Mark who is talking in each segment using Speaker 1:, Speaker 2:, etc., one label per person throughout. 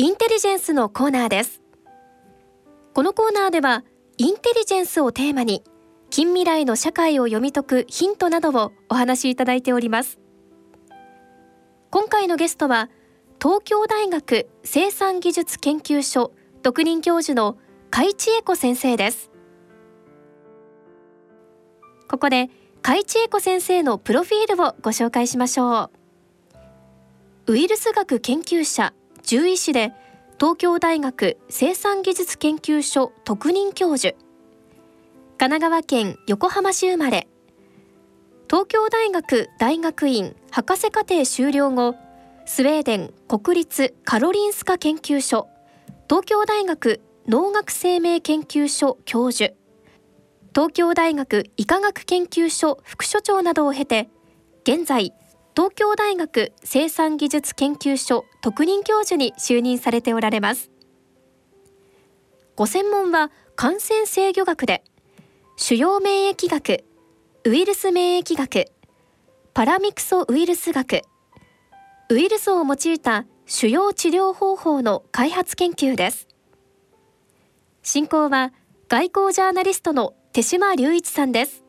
Speaker 1: インテリジェンスのコーナーです。このコーナーではインテリジェンスをテーマに近未来の社会を読み解くヒントなどをお話しいただいております。今回のゲストは東京大学生産技術研究所特任教授の海地恵子先生です。ここで海地恵子先生のプロフィールをご紹介しましょう。ウイルス学研究者獣医師で東京大学生産技術研究所特任教授。神奈川県横浜市生まれ。東京大学大学院博士課程修了後スウェーデン国立カロリンスカ研究所東京大学農学生命研究所教授。東京大学医科学研究所副所長などを経て現在東京大学生産技術研究所特任教授に就任されておられます。ご専門は感染制御学で主要免疫学ウイルス免疫学パラミクソウイルス学ウイルスを用いた主要治療方法の開発研究です。進行は外交ジャーナリストの手島隆一さんです。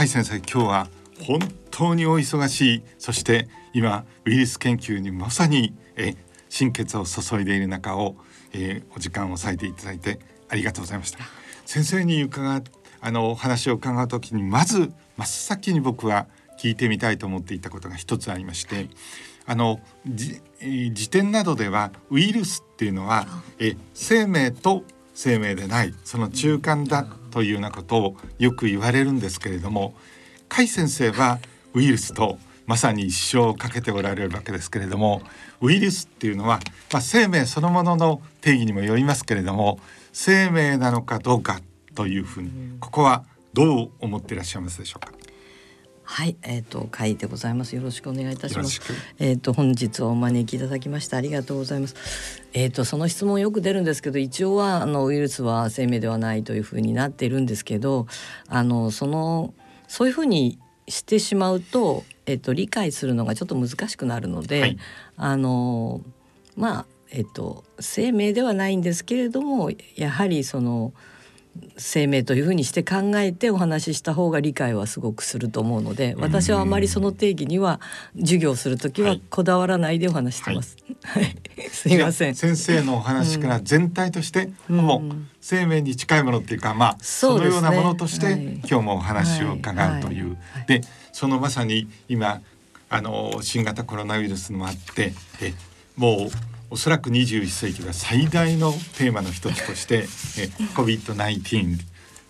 Speaker 2: 甲斐先生今日は本当にお忙しい。そして今ウイルス研究にまさにえ心血を注いでいる中を、えー、お時間を割いていただいてありがとうございました。先生に伺あのお話を伺うときにまず真っ先に僕は聞いてみたいと思っていたことが一つありまして、あの辞典などではウイルスっていうのはえ生命と生命でないその中間だというようなことをよく言われるんですけれども甲斐先生はウイルスとまさに一生をかけておられるわけですけれどもウイルスっていうのは、まあ、生命そのものの定義にもよりますけれども生命なのかどうかというふうにここはどう思っていらっしゃいますでしょうか？
Speaker 3: はい、えっ、ー、と会でございます。よろしくお願いいたします。えっ、ー、と本日はお招きいただきましてありがとうございます。えっ、ー、とその質問よく出るんですけど、一応はあのウイルスは生命ではないというふうになっているんですけど、あのそのそういうふうにしてしまうと、えっ、と理解するのがちょっと難しくなるので、はい、あのまあえっ、と生命ではないんですけれども、やはりその生命というふうにして考えてお話しした方が理解はすごくすると思うので私はあまりその定義には授業する時はこだわらないでお話してます。はい、はい、すみません。
Speaker 2: 先生のお話から全体として、うん、もう生命に近いものっていうか、まあそのようなものとして、今日もお話を伺うという、でそのまさに今あの新型コロナウイルスもあってえもうおそらく21世紀は最大のテーマの一つとして COVID-19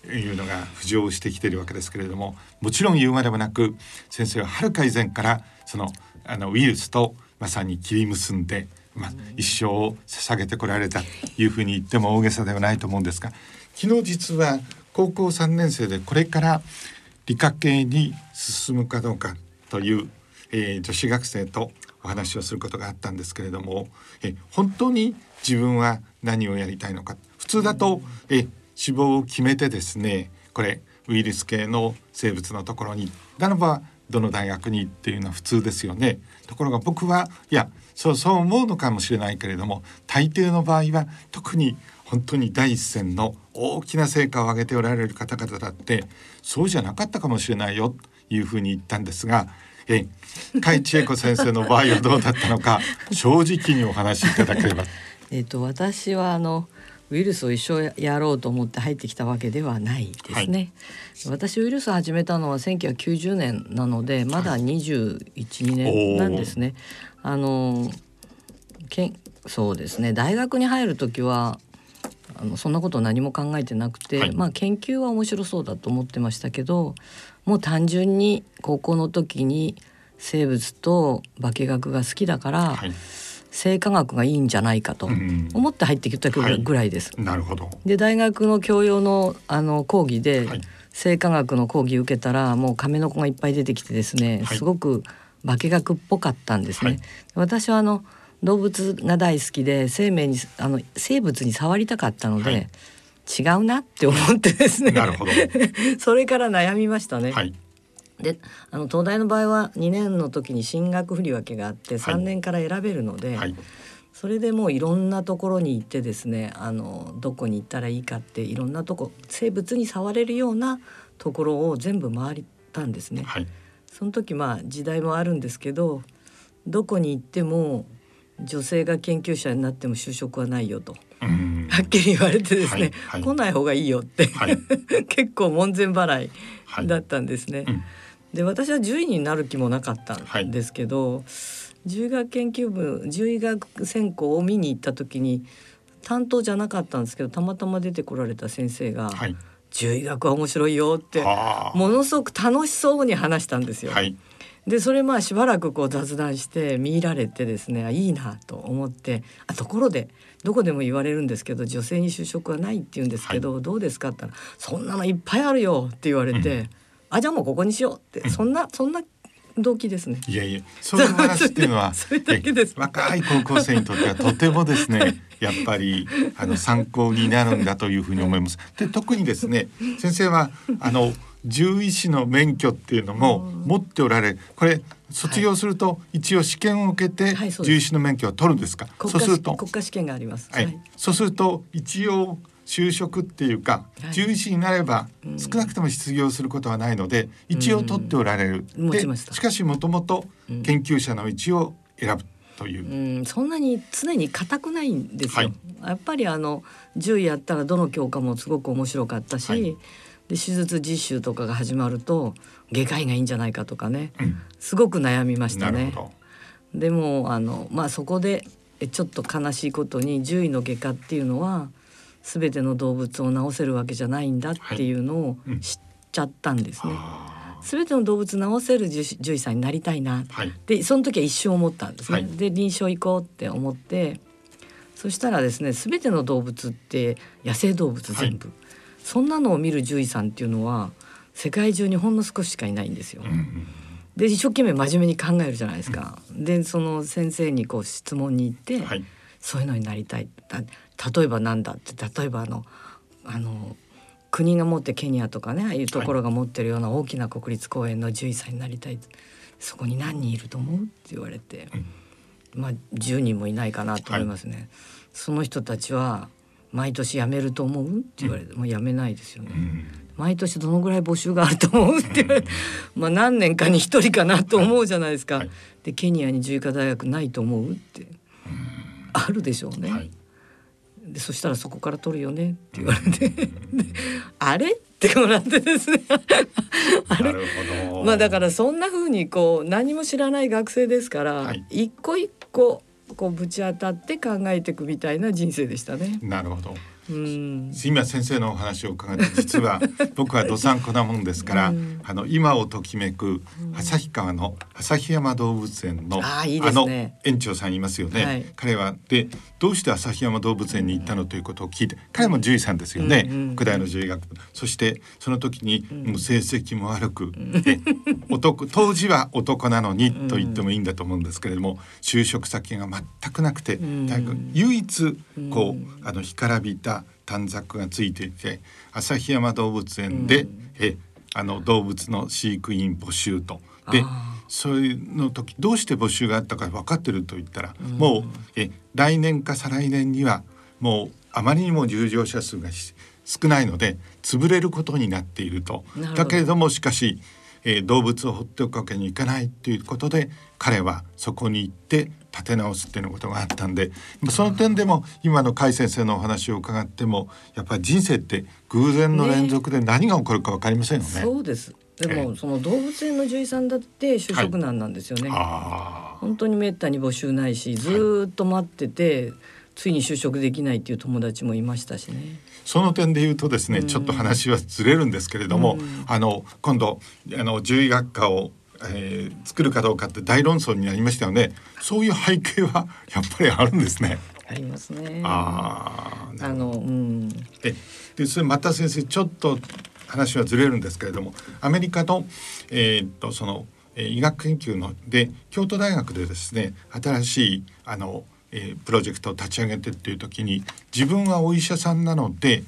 Speaker 2: というのが浮上してきているわけですけれどももちろん言うまでもなく先生ははるか以前からそのあのウイルスとまさに切り結んで、ま、一生を捧げてこられたというふうに言っても大げさではないと思うんですが昨日実は高校3年生でこれから理科系に進むかどうかという、えー、女子学生とお話をすることがあったんですけれどもえ本当に自分は何をやりたいのか普通だとえ志望を決めてですねこれウイルス系の生物のところにならばどの大学にっていうのは普通ですよね。ところが僕はいやそうそう思うのかもしれないけれども大抵の場合は特に本当に第一線の大きな成果を上げておられる方々だってそうじゃなかったかもしれないよというふうに言ったんですがえ甲斐千恵子先生の場合はどうだったのか 正直にお話しいただければ。
Speaker 3: えっと私はあのウイルスを一生やろうと思って入ってきたわけではないですね。はい、私ウイルス始めたのは1990年なのでまだ21、はい、2年なんですね。あのけんそうですね大学に入る時はあのそんなこと何も考えてなくて、はい、まあ研究は面白そうだと思ってましたけどもう単純に高校の時に生物と化学が好きだから、はい、生化学がいいんじゃないかと思って入ってきたぐらいです。
Speaker 2: はい、なるほど。
Speaker 3: で大学の教養のあの講義で、はい、生化学の講義受けたらもう亀の子がいっぱい出てきてですね、すごく化学っぽかったんですね。私はあの動物が大好きで生命にあの生物に触りたかったので、違うなって思ってですね。
Speaker 2: なるほど。
Speaker 3: それから悩みましたね。
Speaker 2: はい。
Speaker 3: であの東大の場合は2年の時に進学振り分けがあって3年から選べるので、はい、それでもういろんなところに行ってですねあのどこに行ったらいいかっていろんなとこ生物に触れるようなところを全部回ったんですね。はい、その時まあ時代もあるんですけどどこに行っても女性が研究者になっても就職はないよと。はっきり言われてですね、はいはい、来ない方がいいよって、はい、結構門前払いだったんですね。うん。で私は獣医になる気もなかったんですけど、はい、獣医学研究部獣医学専攻を見に行った時に担当じゃなかったんですけどたまたま出てこられた先生が、はい、獣医学は面白いよってものすごく楽しそうに話したんですよ。はい、でそれまあしばらくこう雑談して見入られてですねいいなと思ってあところでどこでも言われるんですけど女性に就職はないって言うんですけど、はい、どうですかって言ったら「そんなのいっぱいあるよ」って言われて。うん。あじゃあもうここにしようって。そんなそんな動機ですね。
Speaker 2: いやいや、そういう話っていうのは 若い高校生にとってはとてもですね、やっぱりあの参考になるんだというふうに思います。で、特にですね、先生はあの獣医師の免許っていうのも持っておられ、これ卒業すると一応試験を受けて獣医師の免許を取るんですか？
Speaker 3: そうすると。国家試験があります。
Speaker 2: はい。そうすると一応就職っていうか、獣医師になれば少なくとも失業することはないので、一応取っておられる。でしかしもともと研究者の道を選ぶ。という、
Speaker 3: うん、そんなに常に硬くないんですよ、はい、やっぱりあの獣医やったらどの教科もすごく面白かったし、はい、で手術実習とかが始まると外科医がいいんじゃないかとかね、うん、すごく悩みましたね。でもあのまあそこでちょっと悲しいことに獣医の外科っていうのは全ての動物を治せるわけじゃないんだっていうのを知っちゃったんですね。す、べ、ての動物治せる獣医さんになりたいな、はい、でその時は一生思ったんですね。はい、で臨床行こうって思ってそしたらですねすべての動物って野生動物全部、はい、そんなのを見る獣医さんっていうのは世界中にほんの少ししかいないんですよ。うんうんで一生懸命真面目に考えるじゃないですか。うん、でその先生にこう質問に行って、はい、そういうのになりたい。例えばなんだって例えばあのあの国が持ってケニアとかねああいうところが持ってるような大きな国立公園の獣医さんになりたい、そこに何人いると思うって言われて、うん、まあ10人もいないかなと思いますね。はい、その人たちは毎年辞めると思うって言われて、うん、もう辞めないですよね。うん毎年どのぐらい募集があると思うって言われて、まあ何年かに一人かなと思うじゃないですか。はい、でケニアに獣医科大学ないと思うって、あるでしょうね。はい。でそしたらそこから取るよねって言われて。あれ？ってもらってですね。あれ？まあだからそんな風にこう何も知らない学生ですから、はい、一個一個こうぶち当たって考えていくみたいな人生でしたね。
Speaker 2: なるほど。今先生のお話を伺って実は 僕はどさんこなもんですから、うん、あの今をときめく旭川の旭山動物園の、あの園長さんいますよね、はい、彼はでどうして旭山動物園に行ったのということを聞いて彼も獣医さんですよね、うん、大の獣医学部。そしてその時にもう成績も悪く、うん、男当時は男なのにと言ってもいいんだと思うんですけれども就職先が全くなくて、大学唯一こうあの干からびた短冊がついていて旭山動物園で、うん、えあの動物の飼育員募集と。でそういうの時どうして募集があったか分かってると言ったら、うん、もうえ来年か再来年にはもうあまりにも入場者数が少ないので潰れることになっていると。だけれどもしかし、えー、動物を放っておくわけにいかないということで彼はそこに行って立て直すっていうことがあったんでその点でも今の甲斐先生のお話を伺ってもやっぱり人生って偶然の連続で何が起こるか分かりませんよね。ね
Speaker 3: そうです。でも、その動物園の獣医さんだって就職難なんですよね。はい、本当にめったに募集ないしずっと待ってて、はい、ついに就職できないっていう友達もいましたしね。
Speaker 2: その点で言うとですね、うん、ちょっと話はずれるんですけれども、うん、あの今度あの獣医学科をえー、作るかどうかって大論争になりましたよね。そういう背景はやっぱりあるんですね。
Speaker 3: ありますね。ああ、あの、うん。
Speaker 2: え、で、それまた先生、ちょっと話はずれるんですけれども、アメリカの、えー、っと、その、えー、医学研究ので、京都大学でですね、新しい、あの、えー、プロジェクトを立ち上げてっていう時に、自分はお医者さんなので、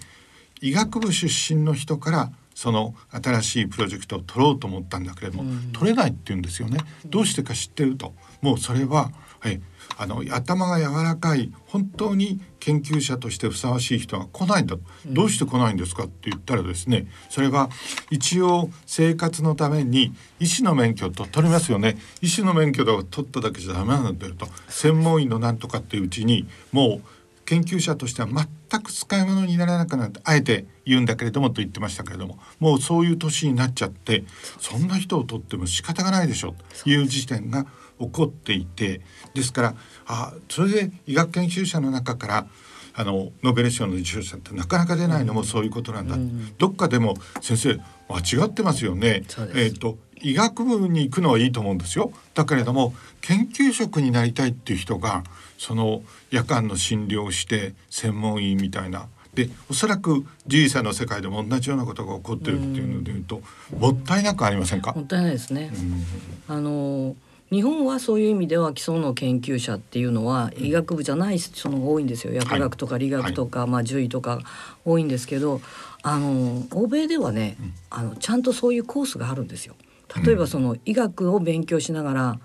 Speaker 2: 医学部出身の人からその新しいプロジェクトを取ろうと思ったんだけれども、うん、取れないって言うんですよね。どうしてか知ってるともうそれは、はい、あの頭が柔らかい本当に研究者としてふさわしい人が来ないんだ、どうして来ないんですかって言ったらですねそれは一応生活のために医師の免許と取りますよね。医師の免許を取っただけじゃダメなんだよと。専門医のなんとかっていううちにもう研究者としては全く使い物にならなくなってあえて言うんだけれどもと言ってましたけれども。もうそういう年になっちゃってそんな人を取っても仕方がないでしょという時点が起こっていてですからあそれで医学研究者の中からあのノーベル賞の受賞者ってなかなか出ないのもそういうことなんだ、うん、どっかでも先生間違ってますよね。えっ、と医学部に行くのはいいと思うんですよ。だけれども研究職になりたいっていう人がその夜間の診療をして専門医みたいな。でおそらく獣医さんの世界でも同じようなことが起こってるっていうのでいうと、もったいなくありませんか？
Speaker 3: もったいないですね。あの日本はそういう意味では基礎の研究者っていうのは医学部じゃない人の多いんですよ。薬学とか理学とか、はい、まあ、獣医とか多いんですけどあの欧米ではね、あのちゃんとそういうコースがあるんですよ。例えばその医学を勉強しながら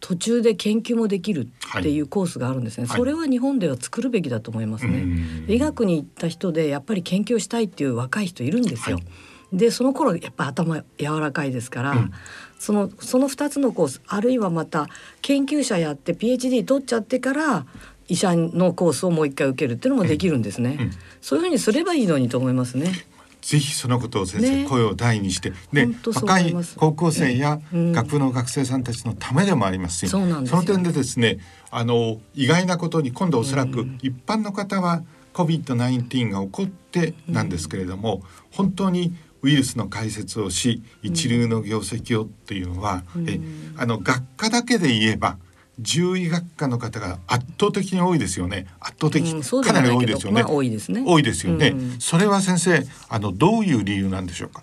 Speaker 3: 途中で研究もできるっていうコースがあるんですね、はい、それは日本では作るべきだと思いますね。医学に行った人でやっぱり研究したいっていう若い人いるんですよ。はい、でその頃やっぱ頭柔らかいですから、うん、そのその2つのコースあるいはまた研究者やって PhD 取っちゃってから医者のコースをもう一回受けるっていうのもできるんですね、うん、そういうふうにすればいいのにと思いますね。
Speaker 2: ぜひそのことを先生、ね、声を大にして。で若い高校生や学部の学生さんたちのためでもありますし、うん、その点でですねあの意外なことに今度おそらく一般の方は COVID-19 が起こってなんですけれども、うん、本当にウイルスの解説をし一流の業績をっていうのは、うん、えあの学科だけで言えば獣医学科の方が圧倒的に多いですよね。圧倒的、うん、かなり多いですよね、まあ、
Speaker 3: 多いですね。
Speaker 2: 多いですよね、うん、それは先生あのどういう理由なんでしょうか？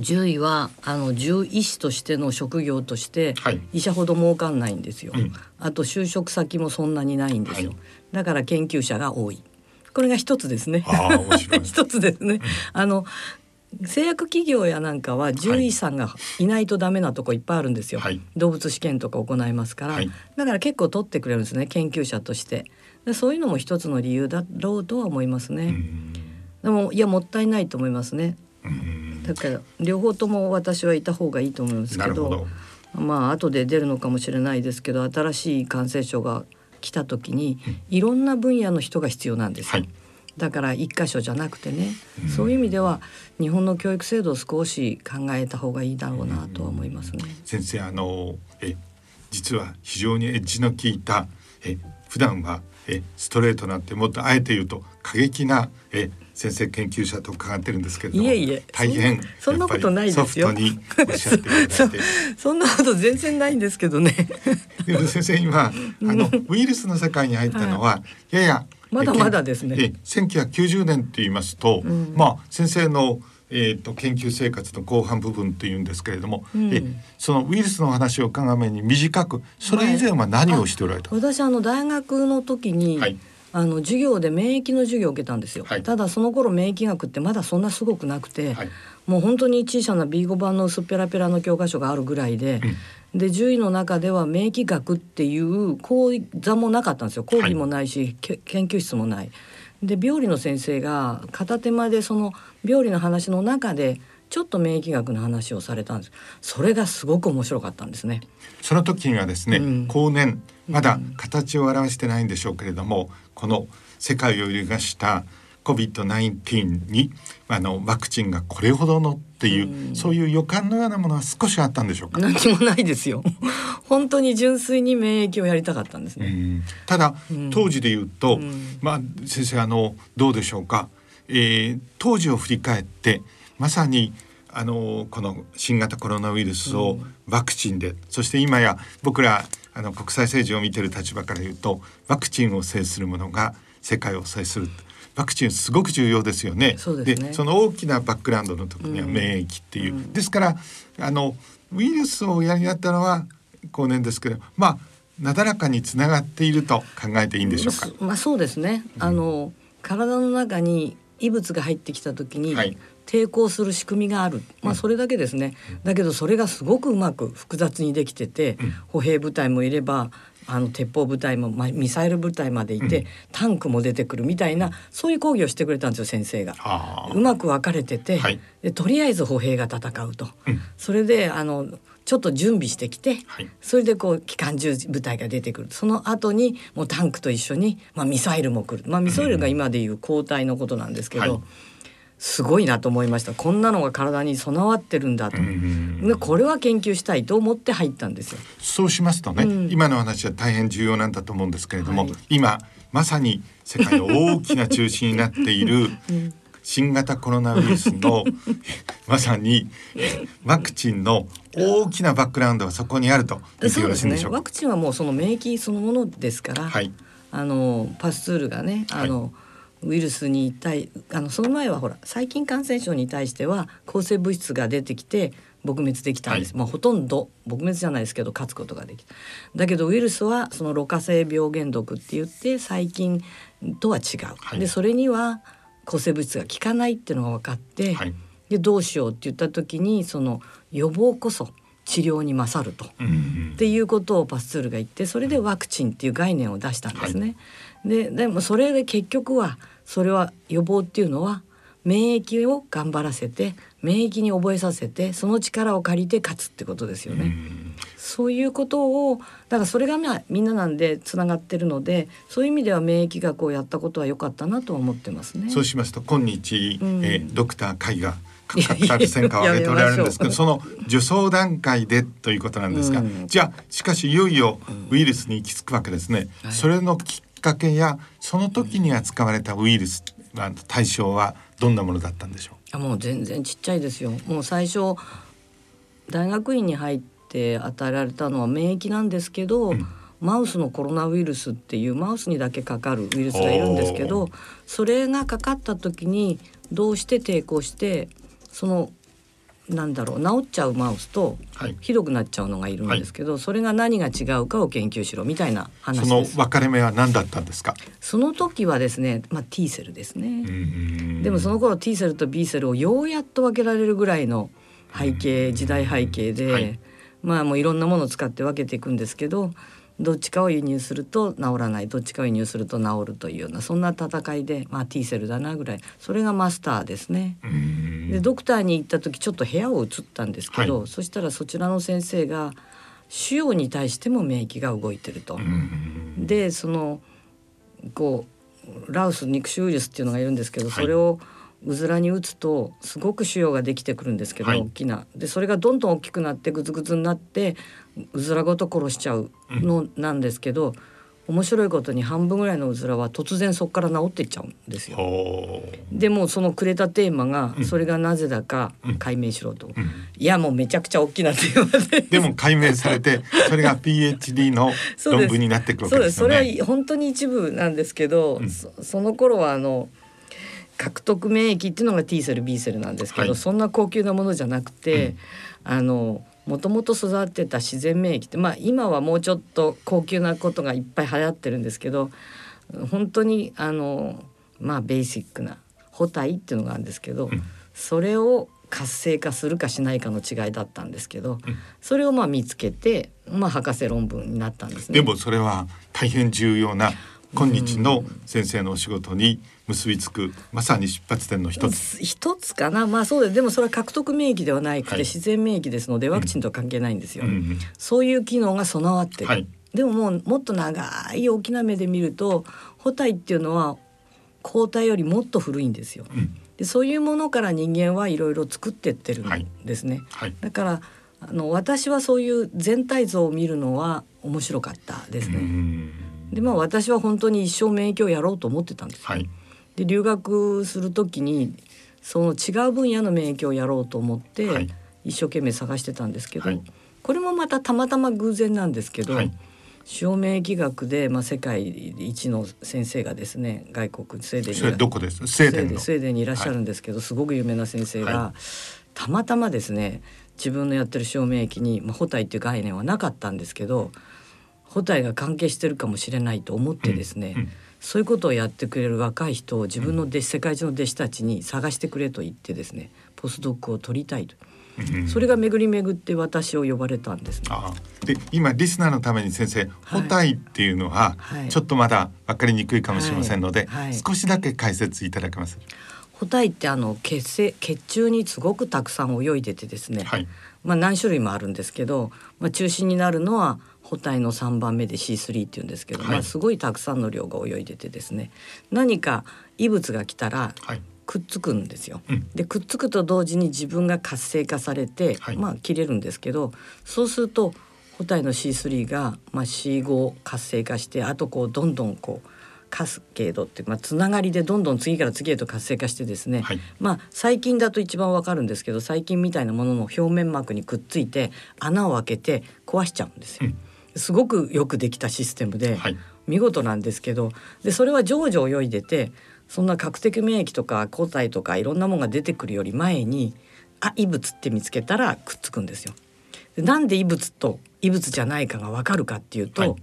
Speaker 3: 獣医はあの獣医師としての職業として、医者ほど儲かんないんですよ、うん、あと就職先もそんなにないんですよ、はい、だから研究者が多い。これが一つですね。一つですね、あの製薬企業やなんかは獣医さんがいないとダメなとこいっぱいあるんですよ、はい、動物試験とか行いますから、はい、だから結構取ってくれるんですね研究者として。でそういうのも一つの理由だろうとは思いますね。でもいやもったいないと思いますね。だから両方とも私はいた方がいいと思うんですけどまあ後で出るのかもしれないですけど新しい感染症が来た時にいろんな分野の人が必要なんですよ、はいだから一箇所じゃなくてね、うん、そういう意味では日本の教育制度を少し考えた方がいいだろうなとは思いますね。
Speaker 2: 先生あのえ実は非常にエッジの効いたえ普段はえストレートなんてもっとあえて言うと過激なえ先生研究者と伺ってるんですけれど
Speaker 3: いえいえ。
Speaker 2: 大変
Speaker 3: そんなことないですよ。そんなこと全然ないんですけどね。
Speaker 2: でも先生今あのウイルスの世界に入ったのは、はい、やや
Speaker 3: まだまだですね。え
Speaker 2: 1990年って言いますと、うん、まあ先生のえーと、研究生活の後半部分っていうんですけれども、うん、えそのウイルスの話を伺うめに短くそれ以前は何をしておられた、
Speaker 3: はい、私あの大学の時に、はい、あの授業で免疫の授業を受けたんですよ、はい、ただその頃免疫学ってまだそんなすごくなくて、もう本当に小さな B5 版の薄っぺらぺらの教科書があるぐらいで、うんで獣医の中では免疫学っていう講座もなかったんですよ。講義もないし、はい、研究室もない。で病理の先生が片手間でその病理の話の中でちょっと免疫学の話をされたんです。それがすごく面白かったんですね。
Speaker 2: その時にはですね、うん、後年まだ形を表してないんでしょうけれども、うん、この世界を揺るがした COVID-19 にあのワクチンがこれほどのっていう、うん、そういう予感のようなものは少しあったんでしょうか？
Speaker 3: 何もないですよ。本当に純粋に免疫をやりたかったんですね。
Speaker 2: ただ、うん、当時で言うと、うん、まあ先生あのどうでしょうか？えー、当時を振り返ってまさにあのこの新型コロナウイルスをワクチンで、そして今や僕らあの国際政治を見てる立場から言うとワクチンを制するものが世界を制する。ワクチンすごく重要ですよね。
Speaker 3: そで、
Speaker 2: ね、その大きなバックグラウンドの時には免疫っていう、うん、ですからあのウイルスをおやりになったのは後年ですけどまあなだらかにつながっていると考えていいんでしょうか。
Speaker 3: まあそうですね。あの、体の中に異物が入ってきた時に、はい、抵抗する仕組みがある、まあ、それだけですね、だけどそれがすごくうまく複雑にできてて、歩兵部隊もいればあの鉄砲部隊も、まあ、ミサイル部隊までいて、うん、タンクも出てくるみたいなそういう講義をしてくれたんですよ先生が。うまく分かれてて、はい、でとりあえず歩兵が戦うと、うん、それであのちょっと準備してきて、はい、それでこう機関銃部隊が出てくる。その後にもうタンクと一緒に、まあ、ミサイルも来る、まあ、ミサイルが今でいう交代のことなんですけど。はいすごいなと思いました。こんなのが体に備わってるんだと、うこれは研究したいと思って入ったんですよ。
Speaker 2: そうしますとね、うん、今の話は大変重要なんだと思うんですけれども、はい、今まさに世界の大きな中心になっている 新型コロナウイルスのまさにワクチンの大きなバックグラウンドはそこにあると
Speaker 3: 言ってよろしいでしょうか、ね、ワクチンはもうその免疫そのものですから、はい、あのパスツールがねあの、はいウイルスに対あのその前はほら細菌感染症に対しては抗生物質が出てきて撲滅できたんです、はい、まあ、ほとんど撲滅じゃないですけど勝つことができた。だけどウイルスはそのろ過性病原毒って言って細菌とは違う、はい、でそれには抗生物質が効かないっていうのが分かって、はい、でどうしようって言った時にその予防こそ治療に勝ると、うんうん、っていうことをパスツールが言ってそれでワクチンっていう概念を出したんですね。ででもそれで結局はそれは予防っていうのは免疫を頑張らせて免疫に覚えさせてその力を借りて勝つってことですよね。そういうことをだからそれがまあみんななんでつながってるのでそういう意味では免疫学をやったことは良かったなと思ってますね。
Speaker 2: そうしますと今日、うん、えー、ドクター会が各たる戦果を挙げておられるんですけどその受賞段階でということなんですが、うん、じゃあしかしいよいよウイルスに行き着くわけですね。うんはい、それのきっかけやその時に扱われたウイルス対象はどんなものだったんでしょ
Speaker 3: う？もう全然ちっちゃいですよ。もう最初大学院に入って与えられたのは免疫なんですけど、うん、マウスのコロナウイルスっていうマウスにだけかかるウイルスがいるんですけどそれがかかった時にどうして抵抗してそのなんだろう治っちゃうマウスとひどくなっちゃうのがいるんですけど、はい、それが何が違うかを研究しろみたいな話
Speaker 2: その分かれ目は何だったんですか？
Speaker 3: その時はですね、まあ、T セルですね。でもその頃 T セルと B セルをようやっと分けられるぐらいの背景時代背景で、はい、まあもういろんなものを使って分けていくんですけどどっちかを輸入すると治らないどっちかを輸入すると治るというようなそんな戦いでまあ T セルだなぐらい。それがマスターですね。でドクターに行った時ちょっと部屋を移ったんですけど、はい、そしたらそちらの先生が腫瘍に対しても免疫が動いてると。でそのこうラウス肉腫ウイルスっていうのがいるんですけど、それをうずらに打つとすごく腫瘍ができてくるんですけど、はい、大きな。でそれがどんどん大きくなってグツグツになってうずらごと殺しちゃうのなんですけど、うん、面白いことに半分ぐらいのうずらは突然そこから治っていっちゃうんですよ。でもそのくれたテーマがそれがなぜだか解明しろと、うん。うん、いやもうめちゃくちゃ大きなテーマで。
Speaker 2: でも解明されてそれが PhD の論文になってくるわけですよね。
Speaker 3: それは本当に一部なんですけど、そその頃はあの獲得免疫っていうのが T セル B セルなんですけど、はい、そんな高級なものじゃなくて、あのもともと育ってた自然免疫ってまあ今はもうちょっと高級なことがいっぱい流行ってるんですけど本当にあのまあベーシックな補体っていうのがあるんですけど、うん、それを活性化するかしないかの違いだったんですけど、うん、それをまあ見つけて、まあ、博士論文になったんですね。
Speaker 2: でもそれは大変重要な今日の先生のお仕事に結びつくまさに出発点の一つ。
Speaker 3: 一つかな。まあそうですでもそれは獲得免疫ではなくて、自然免疫ですのでワクチンとは関係ないんですよ、うん、そういう機能が備わってる、はい、でももうもっと長い大きな目で見ると補体っていうのは抗体よりもっと古いんですよ、うん、でそういうものから人間はいろいろ作ってってるんですね、はい。はい、だからあの私はそういう全体像を見るのは面白かったですね。でまあ私は本当に一生免疫をやろうと思ってたんです、はい、で留学する時にその違う分野の免疫をやろうと思って、はい、一生懸命探してたんですけど、はい、これもまたたまたま偶然なんですけど、はい、塩免疫学で、まあ、世界一の先生がですね外国スウェーデンに
Speaker 2: どこです？スウェーデン
Speaker 3: スウェーデンにいらっしゃるんですけど、すごく有名な先生が、たまたまですね自分のやってる塩免疫に、まあ、補体っていう概念はなかったんですけど補体が関係してるかもしれないと思ってですね、うんうんそういうことをやってくれる若い人を自分の弟子、世界中の弟子たちに探してくれと言ってですねポスドックを取りたいと。それが巡り巡って私を呼ばれたんです、ね、
Speaker 2: で今リスナーのために先生「ホタイ」っていうのはちょっとまだ分かりにくいかもしれませんので、はいはい、少しだけ解説いただけます？
Speaker 3: ホタイってあの血清血中にすごくたくさん泳いでてですね、はい、まあ何種類もあるんですけど、まあ、中心になるのはホタイの3番目で C3 っていうんですけど、はい、まあ、すごいたくさんの量が泳いでてですね。何か異物が来たらくっつくんですよ。はい、でくっつくと同時に自分が活性化されて、はい、まあ切れるんですけどそうするとホタイの C3 が、まあ、C5 活性化してあとこうどんどんこうカスケードっていう、まあ、つながりでどんどん次から次へと活性化してですね、はい、まあ細菌だと一番わかるんですけど細菌みたいなものの表面膜にくっついて穴を開けて壊しちゃうんですよ。うんすごくよくできたシステムで、はい、見事なんですけどでそれは常時泳いでてそんな核的免疫とか抗体とかいろんなものが出てくるより前にあ異物って見つけたらくっつくんですよ。でなんで異物と異物じゃないかが分かるかっていうと、はい、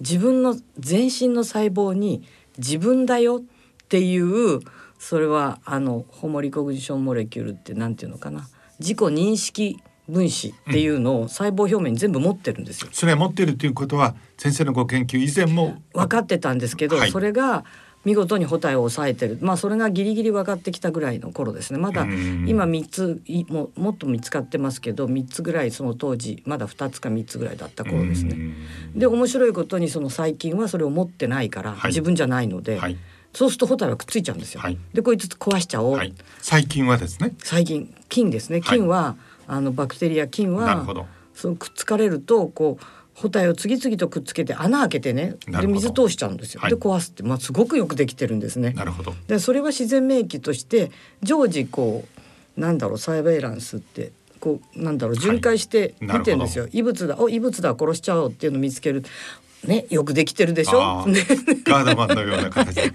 Speaker 3: 自分の全身の細胞に自分だよっていうそれはあのホモリコグジションモレキュールって何て言うのかな自己認識分子っていうのを細胞表面に全部持ってるんですよ。
Speaker 2: それは持ってるということは先生のご研究以前も
Speaker 3: 分かってたんですけど、はい、それが見事に補体を抑えてるまあそれがギリギリ分かってきたぐらいの頃ですねまだ今3つももっと見つかってますけど3つぐらいその当時まだ2つか3つぐらいだった頃ですね。で面白いことにその細菌はそれを持ってないから、はい、自分じゃないので。はいそうするとホタルはくっついちゃうんですよ。はい、でこいつ壊しちゃおう、はい、
Speaker 2: 細菌はですね。
Speaker 3: 細菌菌ですね。菌は、あのバクテリア菌はそのくっつかれるとこう包帯を次々とくっつけて穴開けてねで水通しちゃうんですよ、はい、で壊すって、まあ、すごくよくできてるんですね。
Speaker 2: なるほど。
Speaker 3: でそれは自然免疫として常時こうなんだろうサイバイランスってこうなんだろう巡回して見てるんですよ、はい、異物だお異物だ殺しちゃおうっていうのを見つける。ね、よくできてるでしょ？ガ
Speaker 2: ードマンのような形で。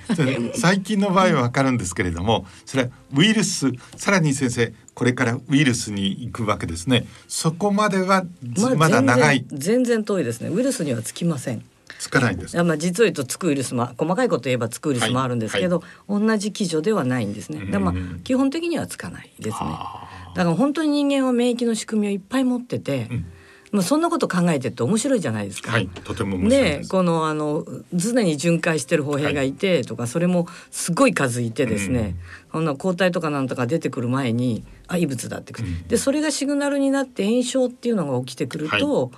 Speaker 2: 最近の場合はわかるんですけれども、それはウイルス、さらに先生、これからウイルスに行くわけですね。そこまではまだ長い。
Speaker 3: 全然遠いですね。ウイルスにはつきません。
Speaker 2: つかないんです
Speaker 3: まあ実を言うとつくウイルスも細かいこと言えばつくウイルスもあるんですけど、はいはい、同じ基準ではないんですね。でまあ基本的にはつかないですね。だから本当に人間は免疫の仕組みをいっぱい持ってて。うんまあ、そんなこと考えてって面白いじゃないですか。
Speaker 2: はい、とても面白い
Speaker 3: でこのあの常に巡回してる歩兵がいてとか、はい、それもすごい数いてですね、こんな抗体とかなんとか出てくる前にあ異物だって、うん、でそれがシグナルになって炎症っていうのが起きてくると、はい、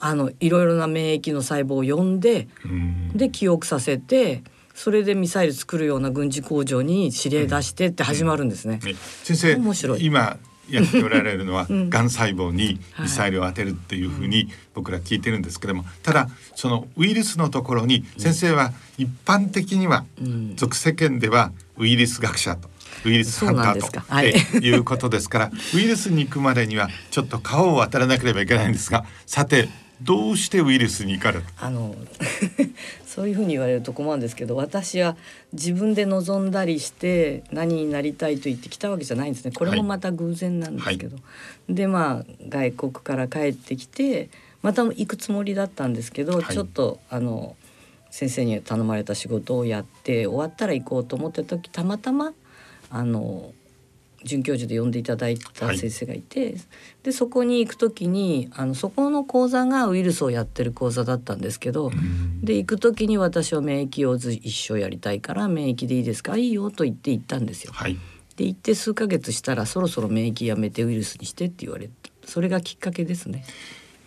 Speaker 3: あのいろいろな免疫の細胞を呼んで、うん、で記憶させて。それでミサイル作るような軍事工場に指令出してって始まるんですね。
Speaker 2: うん、先生面白い。今やっておられるのは、うん、がん細胞にミサイルを当てるっていうふうに僕ら聞いてるんですけどもただそのウイルスのところに先生は一般的には、俗世間ではウイルス学者とウイルスハンターと、はい、いうことですからウイルスに行くまでにはちょっと顔を渡らなければいけないんですがさてどうしてウイルスに行かれ
Speaker 3: あの そういうふうに言われると困るんですけど私は自分で望んだりして何になりたいと言ってきたわけじゃないんですね。これもまた偶然なんですけど、はい、でまあ外国から帰ってきてまた行くつもりだったんですけど、はい、ちょっとあの先生に頼まれた仕事をやって終わったら行こうと思った時たまたまあの准教授で呼んでいただいた先生がいて、はい、でそこに行く時にあのそこの講座がウイルスをやってる講座だったんですけど、うん、で行く時に私は免疫を一生やりたいから免疫でいいですか？いいよと言って行ったんですよ。はい、で行って数ヶ月したらそろそろ免疫やめてウイルスにしてって言われた。それがきっかけですね。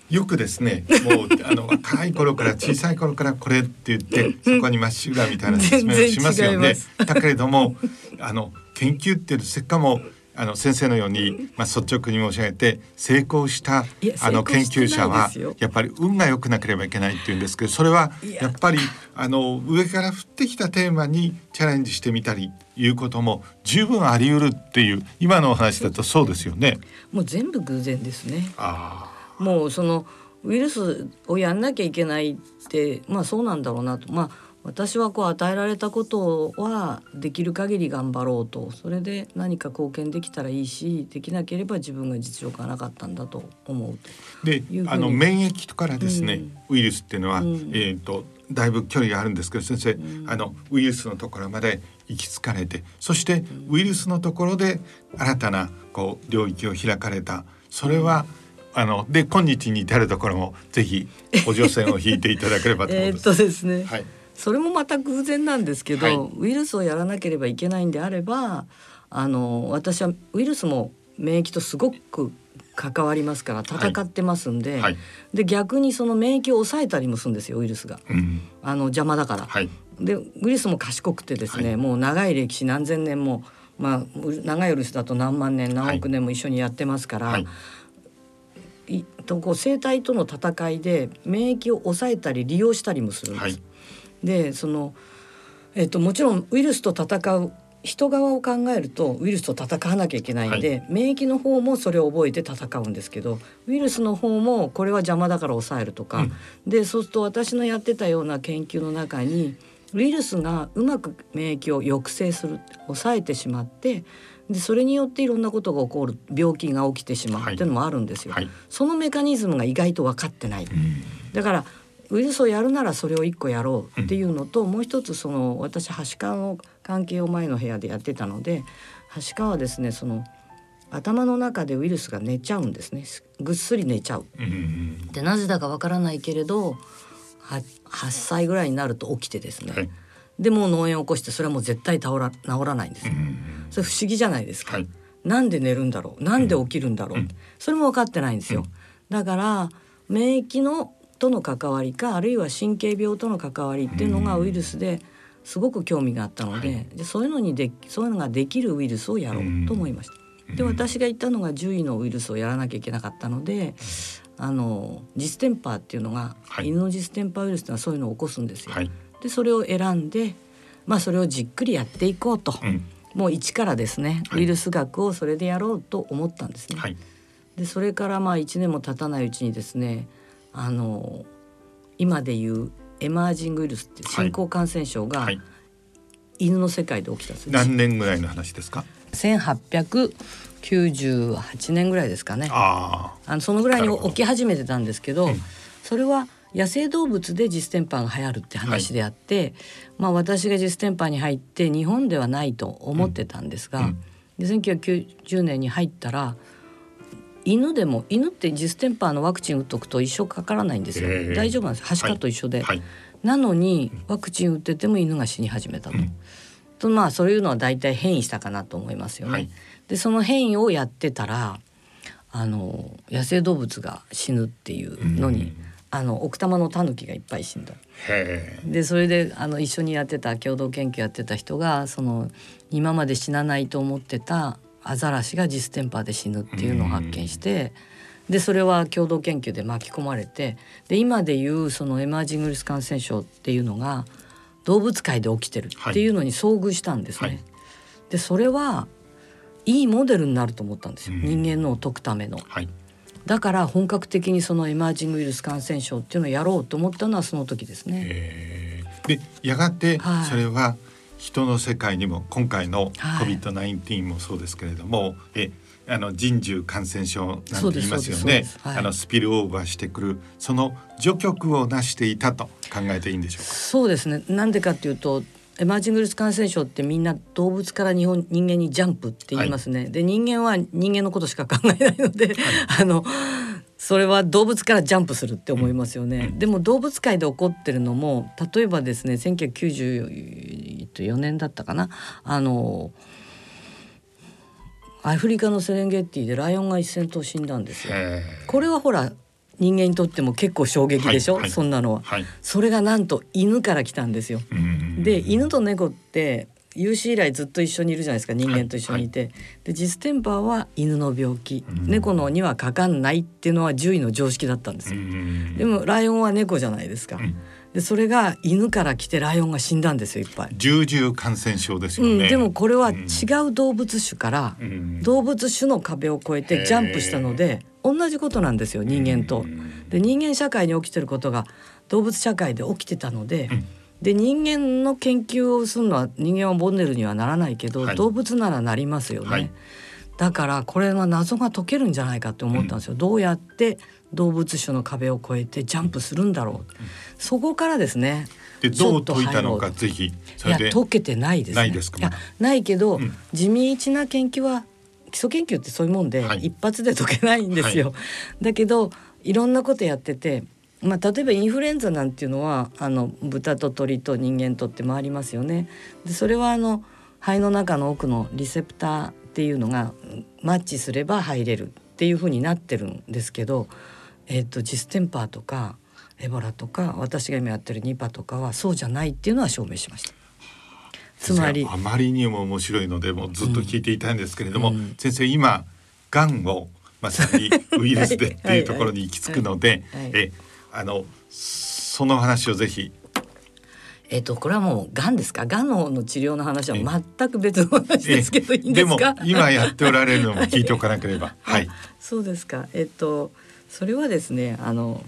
Speaker 2: よくですねもうあの 若い頃から小さい頃からこれって言ってそこにまっしぐらみたいな説明をしますよね。だけれどもあの研究っていうせっかもあの先生のように、まあ、率直に申し上げて成功したあの研究者はやっぱり運が良くなければいけないっていうんですけどそれはやっぱりあの上から降ってきたテーマにチャレンジしてみたりいうことも十分あり得るっていう今のお話だとそうですよね。
Speaker 3: もう全部偶然ですね。あもうそのウイルスをやんなきゃいけないってまあそうなんだろうなとまあ私はこう与えられたことはできる限り頑張ろうと。それで何か貢献できたらいいしできなければ自分が実力がなかったんだと思う
Speaker 2: とであの免疫からですね、うん、ウイルスっていうのは、うん、えーと、だいぶ距離があるんですけど先生、あのウイルスのところまで行き着かれてそしてウイルスのところで新たなこう領域を開かれた。それは、あので今日に至るところもぜひ補助線を引いていただければと思います。えっとですね、はい、
Speaker 3: それもまた偶然なんですけど、はい、ウイルスをやらなければいけないんであればあの私はウイルスも免疫とすごく関わりますから戦ってますんではい、で逆にその免疫を抑えたりもするんですよウイルスが、うん、あの邪魔だから。はい、でウイルスも賢くてですね、はい、もう長い歴史何千年も、まあ、長いウイルスだと何万年何億年も一緒にやってますから。い。とこう生態との戦いで免疫を抑えたり利用したりもするんです。でそのえっと、もちろんウイルスと戦う人側を考えるとウイルスと戦わなきゃいけないんで、はい、免疫の方もそれを覚えて戦うんですけどウイルスの方もこれは邪魔だから抑えるとか、うん、でそうすると私のやってたような研究の中にウイルスがうまく免疫を抑制する抑えてしまってでそれによっていろんなことが起こる病気が起きてしまうっていうのもあるんですよ。はい。はい、そのメカニズムが意外と分かってない。だからウイルスをやるならそれを一個やろうっていうのと、うん、もう一つその私はしかの関係を前の部屋でやってたのではしかはですねその頭の中でウイルスが寝ちゃうんですね。ぐっすり寝ちゃう。でなぜだかわからないけれど 8, 8歳ぐらいになると起きてですね、はい、でも脳炎を起こしてそれはもう絶対治ら治らないんです。よ。それ不思議じゃないですか。はい、なんで寝るんだろう？なんで起きるんだろう、うん、それも分かってないんですよ。だから免疫のとの関わりかあるいは神経病との関わりっていうのがウイルスですごく興味があったのではい、でそういうのにでそういうのができるウイルスをやろうと思いました。で私が言ったのが獣医のウイルスをやらなきゃいけなかったのであのジステンパーっていうのが、はい、犬のジステンパーウイルスっていうのはそういうのを起こすんですよ。はい、でそれを選んで、まあ、それをじっくりやっていこうと、うん、もう一からですねウイルス学をそれでやろうと思ったんですね。でそれからまあ1年も経たないうちにですねあの今でいうエマージングウイルスって新興感染症が、犬の世界で起きた
Speaker 2: 何年ぐらいの話ですか
Speaker 3: ？1898年ぐらいですかね。あのそのぐらいに起き始めてたんですけど、うん、それは野生動物でジステンパーが流行るって話であって、はい、まあ私がジステンパーに入って日本ではないと思ってたんですが、うん、で1990年に入ったら犬でも犬ってジステンパーのワクチン打っとくと一生かからないんですよ、えー、大丈夫なんですはしかと一緒で、はい。はい、なのにワクチン打ってても犬が死に始めたと。うん、とまあそういうのは大体変異したかなと思いますよね。はい、でその変異をやってたらあの野生動物が死ぬっていうのに、うん、あの奥多摩のタヌキがいっぱい死んだ。でそれであの一緒にやってた共同研究やってた人がその今まで死なないと思ってたアザラシがジステンパーで死ぬっていうのを発見して、でそれは共同研究で巻き込まれてで今でいうそのエマージングリス感染症っていうのが動物界で起きてるっていうのに遭遇したんですね。はい、でそれはいいモデルになると思ったんですよ、人間のを解くための。はい、だから本格的にそのエマージングウイルス感染症っていうのをやろうと思ったのはその時ですね。
Speaker 2: でやがてそれは、はい人の世界にも今回の COVID-19 もそうですけれども、はい、えあの人獣感染症なんて言いますよね、はい、あのスピルオーバーしてくるその除局をなしていたと考えていいんでしょうか？
Speaker 3: そうですね。なんでかっていうとエマージングルス感染症ってみんな動物から日本人間にジャンプって言いますね、はい、で人間は人間のことしか考えないので、はい、あのそれは動物からジャンプするって思いますよね、うん、でも動物界で起こってるのも例えばですね1994年だったかな。あのアフリカのセレンゲティでライオンが1,000頭死んだんですよ。これはほら人間にとっても結構衝撃でしょ、はいはい、そんなのは、はい、それがなんと犬から来たんですよ。で犬と猫って有史以来ずっと一緒にいるじゃないですか人間と一緒にいて、はい。はい、でジステンパーは犬の病気、うん、猫のにはかかんないっていうのは獣医の常識だったんですよ、でもライオンは猫じゃないですか、うん、でそれが犬から来てライオンが死んだんですよいっぱい。
Speaker 2: 重々感染症ですよね、
Speaker 3: うん、でもこれは違う動物種から、動物種の壁を越えてジャンプしたので同じことなんですよ人間と。で人間社会に起きてることが動物社会で起きてたので、で人間の研究をするのは人間はボンネルにはならないけど、はい、動物ならなりますよね。はい、だからこれは謎が解けるんじゃないかって思ったんですよ、うん、どうやって動物種の壁を越えてジャンプするんだろう、うん、そこからですね
Speaker 2: でどう解いたのかぜひい
Speaker 3: や解けてないです、ね、
Speaker 2: ないですか、
Speaker 3: いやないけど、うん、地道な研究は基礎研究ってそういうもんで、はい、一発で解けないんですよ、はい、だけどいろんなことやっててまあ、例えばインフルエンザなんていうのはあの豚と鳥と人間とって回りますよね。でそれはあの肺の中の奥のリセプターっていうのがマッチすれば入れるっていうふうになってるんですけど、えーと、ジステンパーとかエボラとか私が今やってるニパとかはそうじゃないっていうのは証明しました。
Speaker 2: つまりあまりにも面白いのでもうずっと聞いていたいんですけれども、うん、先生今がんをまさにウイルスでっていうところに行き着くので、えあのその話をぜひ。
Speaker 3: えっ、とこれはもう癌ですか？癌のの治療の話は全く別の話ですけどいいんですか？
Speaker 2: 今やっておられるのも聞いておかなければ。はい。
Speaker 3: そうですか。えっ、とそれはですねあの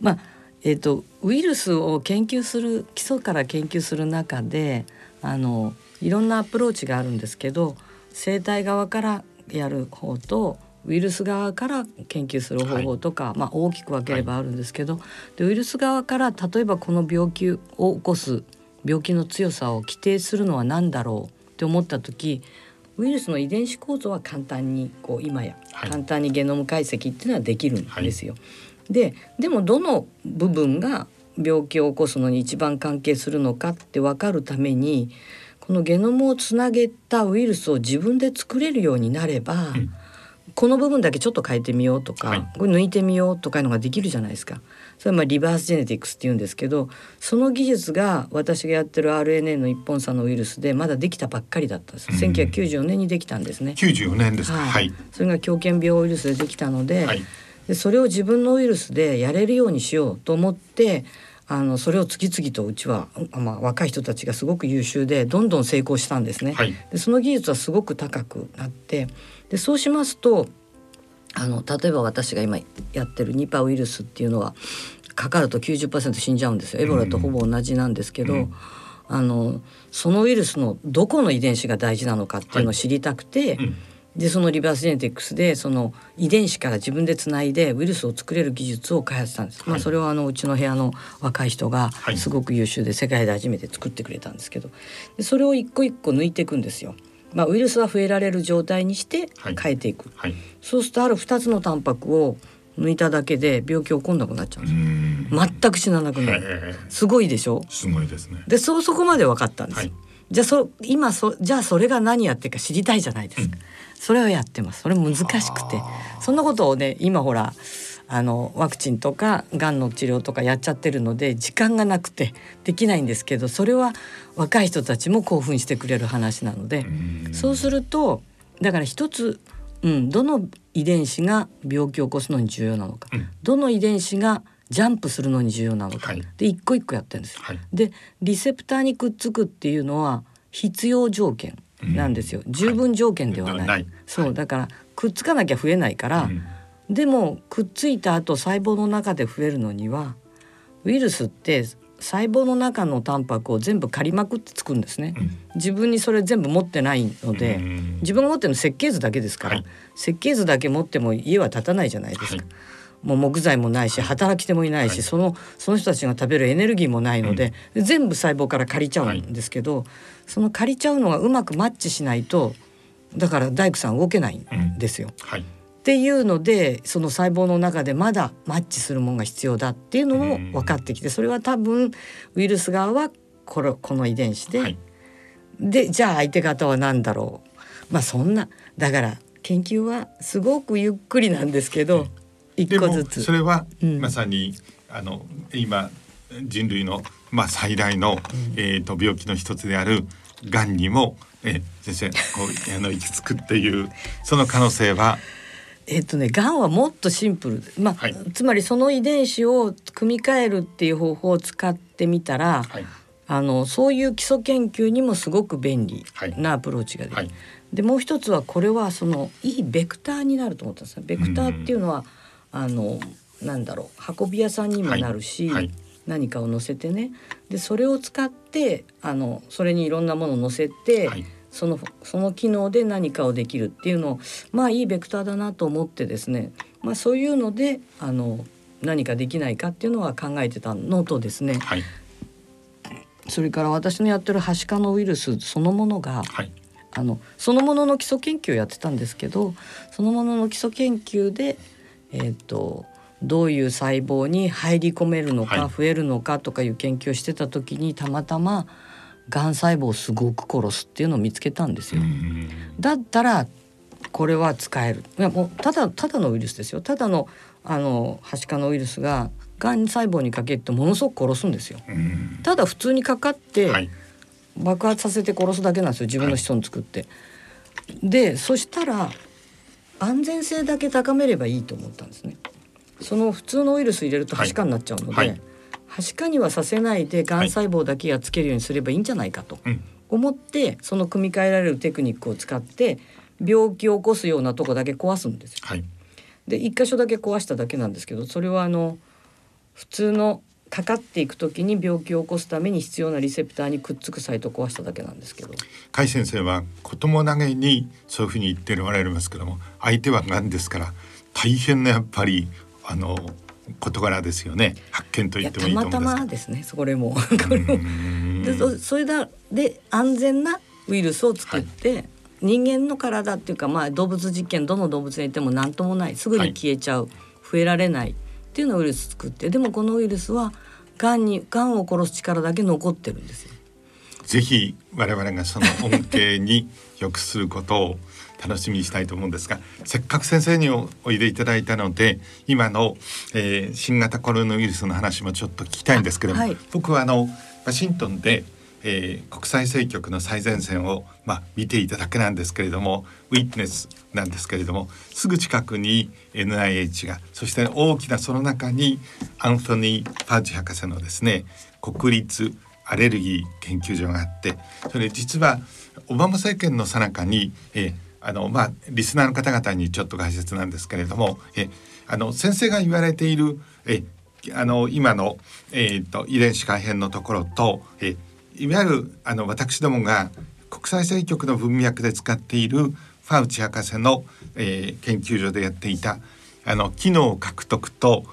Speaker 3: まあえっ、とウイルスを研究する基礎から研究する中であのいろんなアプローチがあるんですけど生態側からやる方とウイルス側から研究する方法とか、はい、まあ、大きく分ければあるんですけど、はい、でウイルス側から例えばこの病気を起こす病気の強さを規定するのは何だろうって思った時ウイルスの遺伝子構造は簡単にこう今や簡単にゲノム解析っていうのはできるんですよ。はい、ででもどの部分が病気を起こすのに一番関係するのかって分かるためにこのゲノムをつなげたウイルスを自分で作れるようになれば、うんこの部分だけちょっと変えてみようとか、はい、これ抜いてみようとかいうのができるじゃないですか。それはまあリバースジェネティクスって言うんですけどその技術が私がやってる RNA の一本差のウイルスでまだできたばっかりだったんです。1994年にできたんですね。
Speaker 2: 94年ですか。はい。
Speaker 3: それが狂犬病ウイルスでできたので、はい、でそれを自分のウイルスでやれるようにしようと思ってあのそれを次々とうちは、まあ、若い人たちがすごく優秀でどんどん成功したんですね。はい、でその技術はすごく高くなってでそうしますとあの例えば私が今やってるニパウイルスっていうのはかかると90%死んじゃうんですよ。エボラとほぼ同じなんですけど、うん、あのそのウイルスのどこの遺伝子が大事なのかっていうのを知りたくて、はいうん、でそのリバースジェネティクスでその遺伝子から自分でつないでウイルスを作れる技術を開発したんです、はい、まあ、それはあのうちの部屋の若い人がすごく優秀で世界で初めて作ってくれたんですけど。でそれを一個一個抜いていくんですよ。まあ、ウイルスは増えられる状態にして変えていく、はい。はい、そうするとある2つのタンパクを抜いただけで病気起こんなくなっちゃうんです全く死ななくなる。すごいでしょ？
Speaker 2: すごいですね。
Speaker 3: でそうそこまで分かったんです、はい、じゃあそ今そじゃあそれが何やってるか知りたいじゃないですか、うん、それをやってます。それ難しくて。そんなことをね今ほらあのワクチンとかがんの治療とかやっちゃってるので時間がなくてできないんですけどそれは若い人たちも興奮してくれる話なのでそうするとだから一つ、うん、どの遺伝子が病気を起こすのに重要なのか、うん、どの遺伝子がジャンプするのに重要なのか、はい、で一個一個やってるんですよ。はい、でリセプターにくっつくっていうのは必要条件なんですよ、うん、十分条件ではない。はい、そうだからくっつかなきゃ増えないから、うんでもくっついた後細胞の中で増えるのにはウイルスって細胞の中のタンパクを全部借りまくって作るんですね、うん、自分にそれ全部持ってないので、うん、自分が持ってるの設計図だけですから、はい、設計図だけ持っても家は建たないじゃないですか、はい、もう木材もないし働き手もいないし、はい、そのその人たちが食べるエネルギーもないので、うん、全部細胞から借りちゃうんですけど、その借りちゃうのがうまくマッチしないとだから大工さん動けないんですよ。はいっていうのでその細胞の中でまだマッチするものが必要だっていうのも分かってきてそれは多分ウイルス側はこのこの遺伝子で、はい、でじゃあ相手方は何だろう。まあそんなだから研究はすごくゆっくりなんですけど一個ずつ。
Speaker 2: それはまさに、うん、あの今人類のまあ最大の、うん、えっ、ー、と病気の一つであるがんにもえ先生こうあの行き着くっていうその可能性は
Speaker 3: えっとね、がんはもっとシンプル。まあ、はい、つまりその遺伝子を組み換えるっていう方法を使ってみたら、はい、あのそういう基礎研究にもすごく便利なアプローチができる。はい、でもう一つはこれはそのいいベクターになると思ったんですベクターっていうのは、あのなんだろう運び屋さんにもなるし、何かを載せてね。でそれを使ってあのそれにいろんなものを載せて、そのその機能で何かをできるっていうのをまあいいベクターだなと思ってですね、まあ、そういうのであの何かできないかっていうのは考えてたのとですね、はい、それから私のやってるはしかのウイルスそのものが、はい、あのそのものの基礎研究をやってたんですけどそのものの基礎研究で、えーと、どういう細胞に入り込めるのか、はい、増えるのかとかいう研究をしてた時にたまたまがん細胞をすごく殺すっていうのを見つけたんですよ。だったらこれは使えるいやもうただただのウイルスですよただのあのはしかのウイルスががん細胞にかけてものすごく殺すんですよ。ただ普通にかかって、爆発させて殺すだけなんですよ自分の子孫作って。はい、でそしたら安全性だけ高めればいいと思ったんですね。その普通のウイルス入れるとはしかになっちゃうので、はいはい、はしかにはさせないでがん細胞だけやっつけるようにすればいいんじゃないかと思って、その組み替えられるテクニックを使って病気を起こすようなとこだけ壊すんですよ。で一箇所だけ壊しただけなんですけどそれはあの普通のかかっていく時に病気を起こすために必要なリセプターにくっつくサイトを壊しただけなんですけど。
Speaker 2: 甲斐先生は子供投げにそういうふうに言っておられますけども相手はがんですから大変なやっぱりあの事柄ですよね。発見と言ってもいいと思
Speaker 3: たまたまですね。それも。これもでそれだで安全なウイルスを作って、はい、人間の体っていうかまあ動物実験どの動物にいても何ともないすぐに消えちゃう、はい、増えられないっていうのウイルス作ってでもこのウイルスはがんにがんを殺す力だけ残ってるんですよ。
Speaker 2: ぜひ我々がその恩恵に 良くすることを楽しみにしたいと思うんですがせっかく先生においでいただいたので今の、えー、新型コロナウイルスの話もちょっと聞きたいんですけども、はい、僕はあのワシントンでえー、国際政局の最前線を、まあ、見ていただけなんですけれどもウィットネスなんですけれどもすぐ近くに NIH がそして大きなその中にアンソニー・パーチ博士のですね国立アレルギー研究所があってそれ実はオバマ政権の最中に、えー、あのまあリスナーの方々にちょっと解説なんですけれどもえあの先生が言われているえあの今の、えーと、遺伝子改変のところとえいわゆるあの私どもが国際政局の文脈で使っているファウチ博士の、えー、研究所でやっていたあの機能獲得と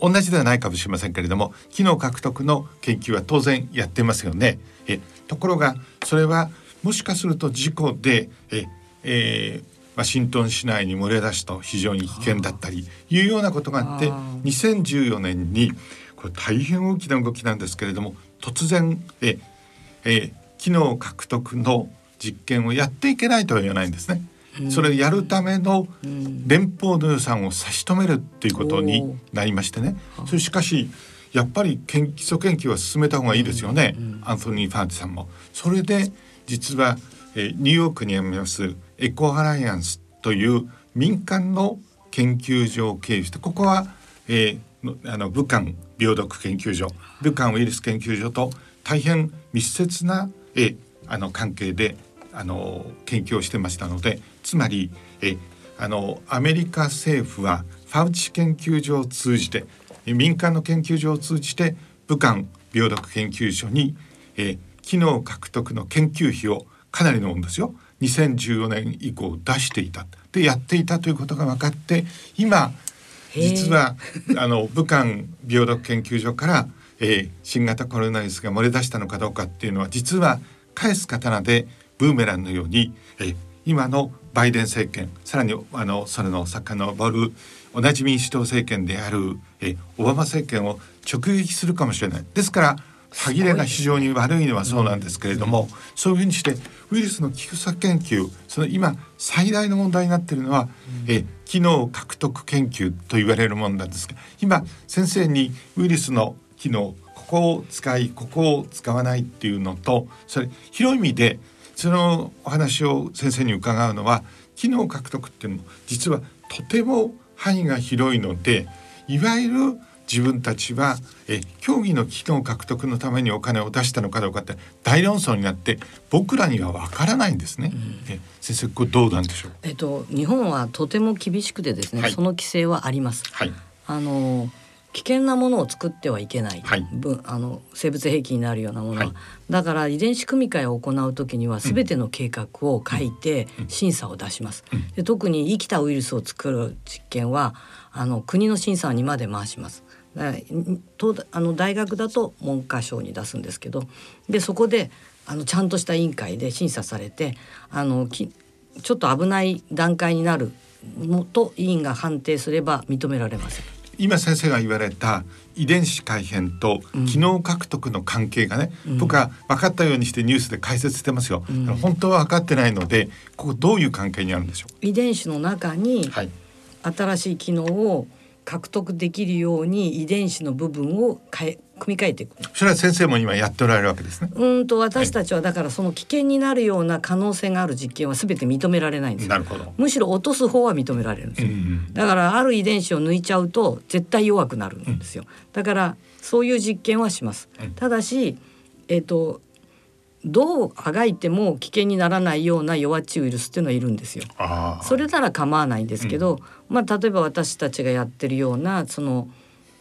Speaker 2: 同じではないかもしれませんけれども機能獲得の研究は当然やってますよね。えところがそれはもしかすると事故でえ、えー、ワシントン市内に漏れ出すと非常に危険だったりいうようなことがあって2014年にこれ大変大きな動きなんですけれども突然ええ機能獲得の実験をやっていけないとは言わないんですね。それをやるための連邦の予算を差し止めるっていうことになりましてね。それしかしやっぱり基礎研究は進めた方がいいですよね、アンソニー・ファーティさんも。それで実は、えー、ニューヨークにありますエコアライアンスという民間の研究所を経由してここは、えー、あの武漢病毒研究所武漢ウイルス研究所と大変密接な、えあの関係であの研究をしてましたのでつまりえあのアメリカ政府はファウチ研究所を通じて民間の研究所を通じて武漢病毒研究所に、え機能獲得の研究費をかなりのもんですよ。2014年以降出していたでやっていたということが分かって今実はあの武漢 病毒研究所からえー、新型コロナウイルスが漏れ出したのかどうかっていうのは実は返す刀でブーメランのように、えー、今のバイデン政権さらにあのそれの遡る同じ民主党政権である、えー、オバマ政権を直撃するかもしれない。ですから歯切れが非常に悪いのはそうなんですけれども、そういうふうにしてウイルスの基礎研究その今最大の問題になっているのは、え機能獲得研究と言われるものなんですが今先生にウイルスの機能ここを使いここを使わないっていうのとそれ広い意味でそのお話を先生に伺うのは機能獲得っていうのも実はとても範囲が広いのでいわゆる自分たちはえ競技の機能獲得のためにお金を出したのかどうかって大論争になって僕らにはわからないんですね。うん、え先生これどうなんでしょう？
Speaker 3: えっと日本はとても厳しくてですね、はい、その規制はあります。はい、あの危険なものを作ってはいけない、はい、あの生物兵器になるようなものは、はい、だから遺伝子組み換えを行う時には全ての計画を書いて審査を出します。で特に生きたウイルスを作る実験はあの国の審査にまで回します。とあの大学だと文科省に出すんですけどでそこであのちゃんとした委員会で審査されてあのきちょっと危ない段階になるのと委員が判定すれば認められます。
Speaker 2: 今先生が言われた遺伝子改変と機能獲得の関係がね、うん、僕は分かったようにしてニュースで解説してますよ、うん、本当は分かってないのでここどういう関係にあるんでしょ
Speaker 3: う？遺伝子の中に新しい機能を獲得できるように遺伝子の部分を変え組み替えていく。
Speaker 2: それは先生も今やっておられるわけですね。
Speaker 3: うんと私たちはだからその危険になるような可能性がある実験は全て認められないんです
Speaker 2: なるほど。
Speaker 3: むしろ落とす方は認められるんですよ、うんうん、だからある遺伝子を抜いちゃうと絶対弱くなるんですよ、うん、だからそういう実験はします、うん、ただしえっ、ー、とどうあがいても危険にならないような弱っちいウイルスっていうのはいるんですよ。それなら構わないんですけど、うん、まあ例えば私たちがやってるようなその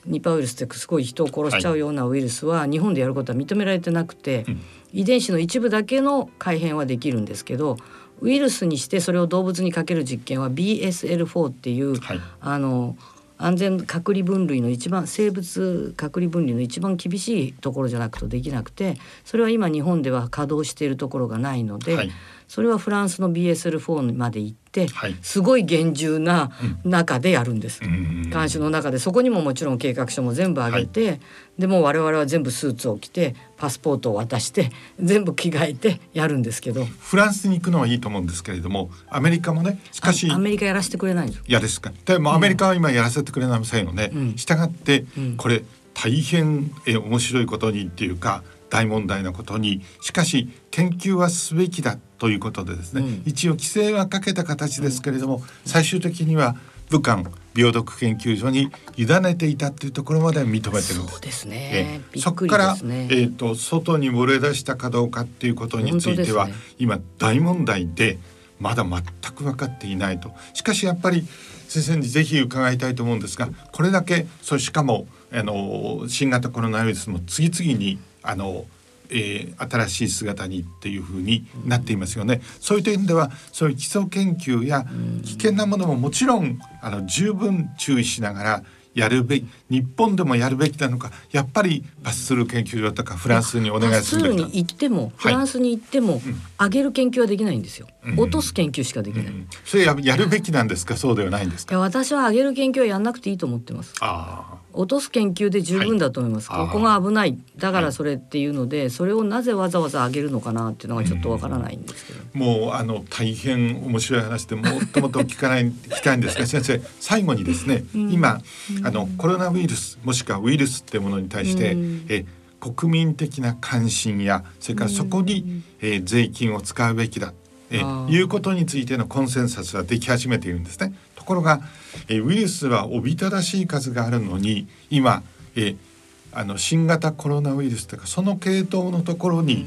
Speaker 3: ニパウイルスってすごい人を殺しちゃうようなウイルスは日本でやることは認められてなくて、はい、遺伝子の一部だけの改変はできるんですけどウイルスにしてそれを動物にかける実験は BSL4 っていう、はい、あの安全隔離分類の一番生物隔離分類の一番厳しいところじゃなくとできなくてそれは今日本では稼働しているところがないので、はい、それはフランスの BSL4 まで行って、はい、すごい厳重な中でやるんです、うん、監視の中でそこにももちろん計画書も全部上げて、はい、でも我々は全部スーツを着てパスポートを渡して全部着替えてやるんですけど。
Speaker 2: フランスに行くのはいいと思うんですけれどもアメリカもねしかし
Speaker 3: アメリカやらせてくれないんです
Speaker 2: いやですか。でもアメリカは今やらせてくれませんよね、うん、したがって、これ大変え面白いことにっていうか大問題なことにしかし研究はすべきだということでですね、うん、一応規制はかけた形ですけれども、最終的には武漢病毒研究所に委ねていたっていうところまで認めてるんです。
Speaker 3: そうですね。
Speaker 2: えそこから、ね、えっ、ー、と外に漏れ出したかどうかっていうことについては、ね、今大問題でまだ全く分かっていないと。しかしやっぱり先生にぜひ伺いたいと思うんですが、これだけそしかもあの新型コロナウイルスも次々にあのえー、新しい姿にっていうふうになっていますよね。そういう点ではそういう基礎研究や危険なものももちろんあの十分注意しながらやるべき日本でもやるべきなのかやっぱりパススル研究所とかフランスにお願いするべ
Speaker 3: きに行ってもフランスに行っても、はい、上げる研究はできないんですよ、うん、落とす研究しかできない、うん、
Speaker 2: それややるべきなんですか？そうではないんですか？
Speaker 3: 私は上げる研究はやんなくていいと思ってます。あ落とす研究で十分だと思います、はい、ここが危ない。だからそれっていうので、はい、それをなぜわざわざ上げるのかなっていうのがちょっとわからないんですけど、
Speaker 2: うん、もうあの大変面白い話でもっともっと聞かない聞きたいんですが先生最後にですね、うん、今あのコロナウイルスもしくはウイルスっていうものに対して、うん、え国民的な関心やそれからそこに、えー、税金を使うべきだえいうことについてのコンセンサスはでき始めているんですね。ところが、えウイルスはおびただしい数があるのに今、えあの新型コロナウイルスとかその系統のところに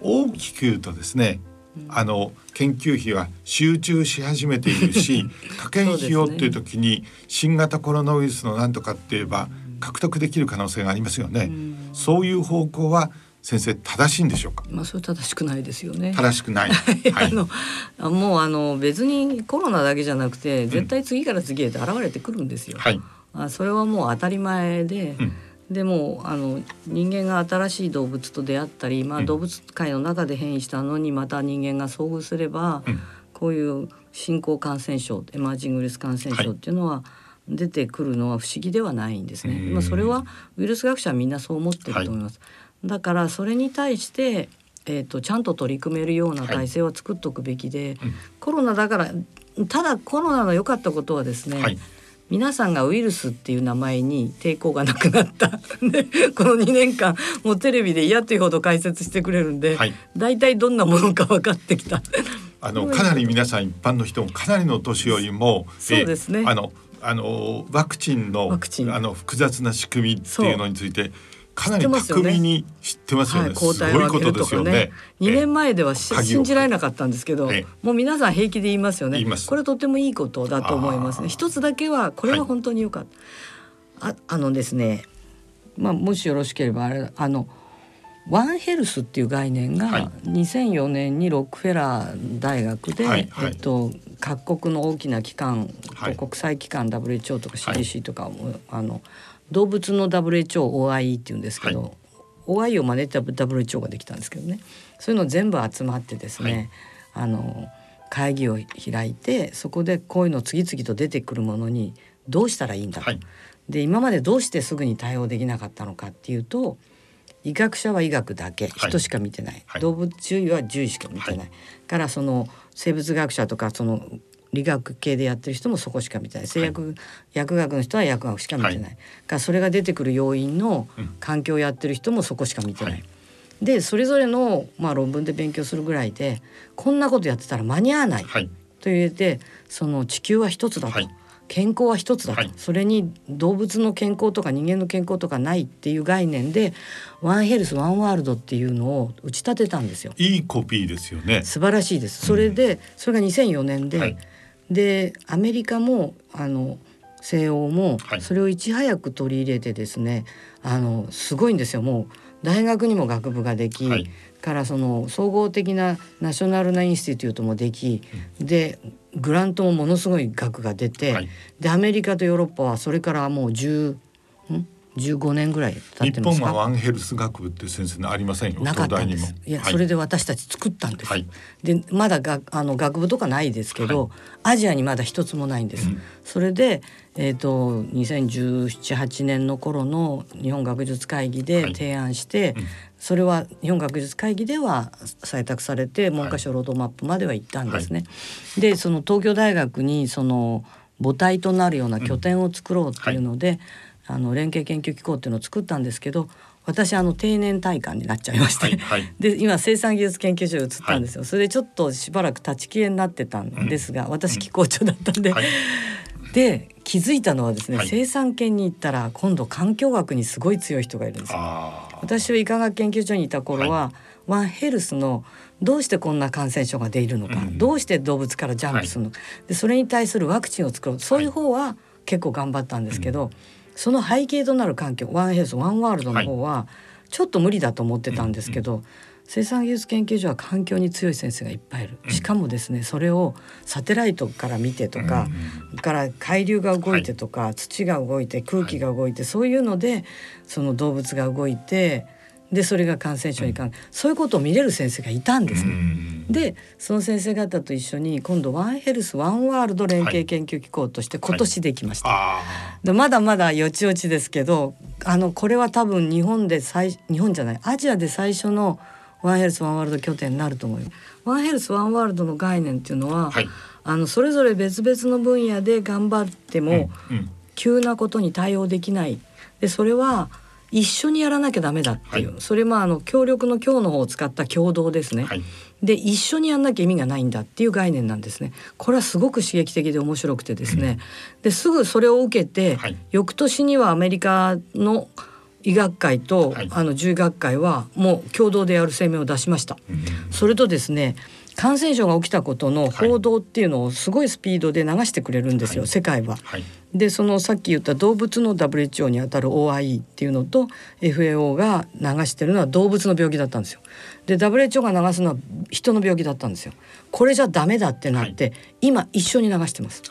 Speaker 2: 大きく言うとですね、あの研究費は集中し始めているし 科研費用っていう時に新型コロナウイルスのなんとかって言えば獲得できる可能性がありますよね。そういう方向は先生正しいんでしょうか？
Speaker 3: まあそれ正しくないですよね。
Speaker 2: 正しくない。
Speaker 3: はい、あのもうあの別にコロナだけじゃなくて絶対次から次へと現れてくるんですよ。はい、あそれはもう当たり前で。うんでもあの人間が新しい動物と出会ったり、まあ、動物界の中で変異したのにまた人間が遭遇すれば、うん、こういう新興感染症エマージングウイルス感染症っていうのは、出てくるのは不思議ではないんですね。まあ、それはウイルス学者はみんなそう思ってると思います。はい。だからそれに対してえーと、ちゃんと取り組めるような体制を作っておくべきで、はいコロナだからただコロナの良かったことはですね、はい、皆さんがウイルスっていう名前に抵抗がなくなった。でこの2年間もうテレビで嫌というほど解説してくれるんで、はい、大体どんなものか分かってきた。
Speaker 2: あのかなり皆さん一般の人もかなりの年寄りも
Speaker 3: そうですね。
Speaker 2: あのあのワクチンのあの複雑な仕組みっていうのについてかなり巧みに知ってますよね。
Speaker 3: 抗体を分けるとかね。二、年前では信じられなかったんですけど、もう皆さん平気で言いますよね。これとてもいいことだと思いますね。一つだけはこれは本当に良かった。ああのですね、まあ、もしよろしければあれあのワンヘルスっていう概念が2004年にロックフェラー大学で、はいはい、えっと、各国の大きな機関と国際機関 WHO とか CDC とかも、はい、あの動物の WHOOIE っていうんですけど、はい、OIE を真似た WHO ができたんですけどね。そういうの全部集まってですね、あの会議を開いてそこでこういうの次々と出てくるものにどうしたらいいんだと。で今までどうしてすぐに対応できなかったのかっていうと医学者は医学だけ、人しか見てない、はい、動物獣医は獣医しか見てない、はい、からその生物学者とかその理学系でやってる人もそこしか見てない。製薬、はい、薬学の人は薬学しか見てない、からそれが出てくる要因の環境をやってる人もそこしか見てない。でそれぞれの、まあ、論文で勉強するぐらいでこんなことやってたら間に合わない、と言ってその地球は一つだと。健康は一つだと、はい、それに動物の健康とか人間の健康とかないっていう概念でワンヘルスワンワールドっていうのを打ち立てたんですよ。
Speaker 2: いいコピーですよね。
Speaker 3: 素晴らしいです。それで、うん、それが2004年で、はい、でアメリカもあの西欧もそれをいち早く取り入れてですね、あのすごいんですよ。もう大学にも学部ができ、はい、からその総合的なナショナルなインスティテュートもでき、うん、でグラントもものすごい額が出て、はい、でアメリカとヨーロッパはそれからもう10ん？15年ぐらい経って
Speaker 2: ます日本はワンヘルス学部って先生ありませんよ
Speaker 3: なかったんです。いや、はい、それで私たち作ったんです、はい、でまだがあの学部とかないですけど、はい、アジアにまだ一つもないんです、うん、それでえっ、ー、と201718年の頃の日本学術会議で提案して、うん、それは日本学術会議では採択されて文科省ロードマップまでは行ったんですね、でその東京大学にその母体となるような拠点を作ろうっていうので、うんあの連携研究機構っていうのを作ったんですけど私あの定年退官になっちゃいまして、はいはい、で今生産技術研究所に移ったんですよ、はい、それでちょっとしばらく立ち消えになってたんですが、うん、私機構長だったんで、で気づいたのはですね、生産研に行ったら今度環境学にすごい強い人がいるんですよ。私は医科学研究所にいた頃は、ワンヘルスのどうしてこんな感染症が出るのか、うん、どうして動物からジャンプするのか、でそれに対するワクチンを作ろう。そういう方は結構頑張ったんですけど、うんその背景となる環境ワンヘルスワンワールドの方はちょっと無理だと思ってたんですけど、はい生産技術研究所は環境に強い先生がいっぱいいる。しかもですねそれをサテライトから見てとか、うん、から海流が動いてとか、はい、土が動いて空気が動いて、はい、そういうのでその動物が動いてでそれが感染症に関、うん、そういうことを見れる先生がいたんですね。でその先生方と一緒に今度ワンヘルスワンワールド連携研究機構として今年できました。はい、でまだまだよちよちですけどあのこれは多分日本で最日本じゃないアジアで最初のワンヘルスワンワールド拠点になると思います。ワンヘルスワンワールドの概念っていうのは、はい、あのそれぞれ別々の分野で頑張っても、うんうん、急なことに対応できない。でそれは一緒にやらなきゃダメだっていう、はい、それもあの協力の強の方を使った共同ですね。はい、で一緒にやんなきゃ意味がないんだっていう概念なんですね。これはすごく刺激的で面白くてですね。うん、ですぐそれを受けて、はい、翌年にはアメリカの医学会と、あの獣医学会はもう共同でやる声明を出しました。うん、それとですね感染症が起きたことの報道っていうのをすごいスピードで流してくれるんですよ、はい、世界は。はい、でそのさっき言った動物の WHO にあたる OIE っていうのと FAO が流してるのは動物の病気だったんですよ。で WHO が流すのは人の病気だったんですよ。これじゃダメだってなって、はい、今一緒に流してます。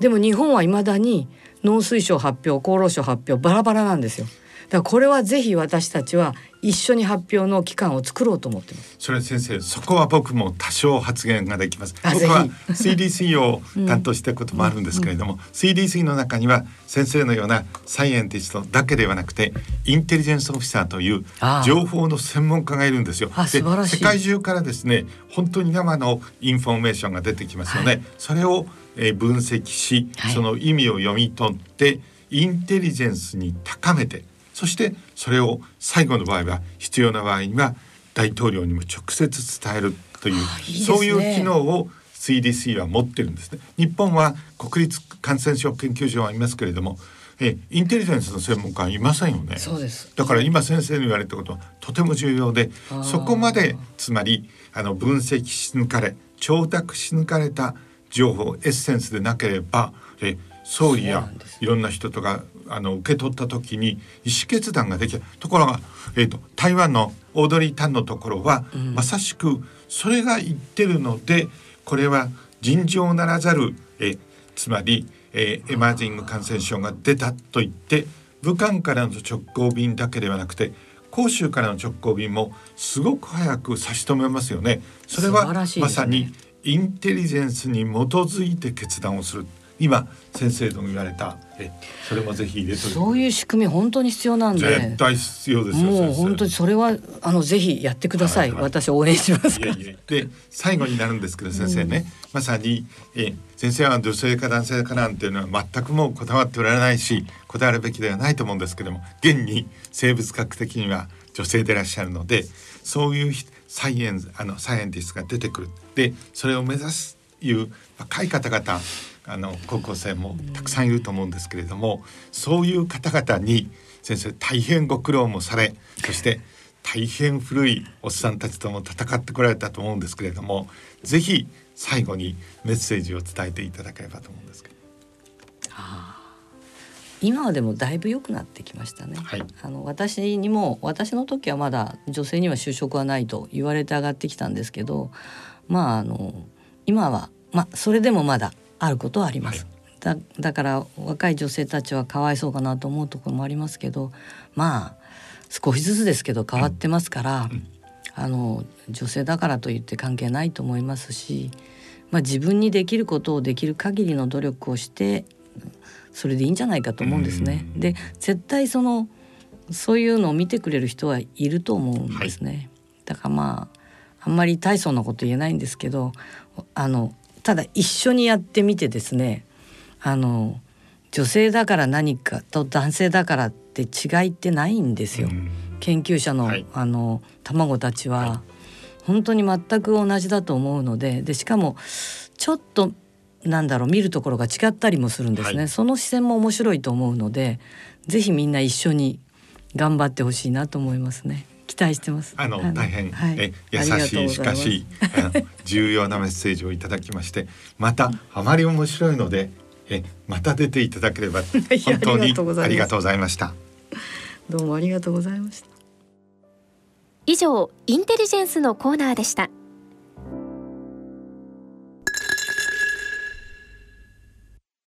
Speaker 3: でも日本はいまだに農水省発表厚労省発表バラバラなんですよ。だからこれはぜひ私たちは一緒に発表の機関を作ろうと思ってます。
Speaker 2: それ先生、そこは僕も多少発言ができます。僕は CDC を担当したこともあるんですけれども、うんうん、CDC の中には先生のようなサイエンティストだけではなくて、インテリジェンスオフィサーという情報の専門家がいるんですよ。で、世界中からですね、本当に生のインフォメーションが出てきますよね。はい、それをえ分析し、その意味を読み取って、インテリジェンスに高めてそしてそれを最後の場合は必要な場合には大統領にも直接伝えるという、いいそういう機能を CDC は持ってるんですね。日本は国立感染症研究所はいますけれども、えインテリジェンスの専門家はいませんよね。
Speaker 3: そうです。
Speaker 2: だから今先生に言われたことはとても重要で、そこまでつまりあの分析し抜かれ、調達し抜かれた情報エッセンスでなければ、え総理やいろんな人とかあの受け取った時に意思決断ができるところが、えーと、台湾のオードリー・タンのところは、うん、まさしくそれが言ってるのでこれは尋常ならざるえつまり、えー、エマージング感染症が出たと言って武漢からの直行便だけではなくて広州からの直行便もすごく早く差し止めますよね。それはまさにインテリジェンスに基づいて決断をする。今先生とも言われた。えそれもぜひ入れと
Speaker 3: そういう仕組み本当に必要なんで。
Speaker 2: 絶対必要です
Speaker 3: もう本当にそれはあのぜひやってください、はいはい、私応援します
Speaker 2: で最後になるんですけど先生ね、うん、まさにえ先生は女性か男性かなんていうのは全くもうこだわっておられないしこだわるべきではないと思うんですけども現に生物学的には女性でいらっしゃるのでそういうサイエンスあのサイエンティストが出てくる。でそれを目指すいう若い方々あの高校生もたくさんいると思うんですけれどもそういう方々に先生大変ご苦労もされそして大変古いおっさんたちとも戦ってこられたと思うんですけれどもぜひ最後にメッセージを伝えていただければと思うんですけど。
Speaker 3: 今はでもだいぶ良くなってきましたね、はい、あの私にも私の時はまだ女性には就職はないと言われて上がってきたんですけどまああの今はまあそれでもまだあることはあります。はい、だだから若い女性たちはかわいそうかなと思うところもありますけどまあ少しずつですけど変わってますから、うん、あの女性だからといって関係ないと思いますし、まあ、自分にできることをできる限りの努力をしてそれでいいんじゃないかと思うんですね。で絶対そのそういうのを見てくれる人はいると思うんですね。はい、だからまああんまり大層なこと言えないんですけどあのただ一緒にやってみてですねあの女性だから何かと男性だからって違いってないんですよ。研究者のはい、あの卵たちは、はい、本当に全く同じだと思うのででしかもちょっとなんだろう見るところが違ったりもするんですね、はい、その視線も面白いと思うのでぜひみんな一緒に頑張ってほしいなと思いますね。期待してます。
Speaker 2: あの大変、はい、え優しいしかし重要なメッセージをいただきましてまたあまり面白いのでえまた出ていただければ 本当にありがとうございました。
Speaker 3: どうもありがとうございました。
Speaker 1: 以上インテリジェンスのコーナーでした。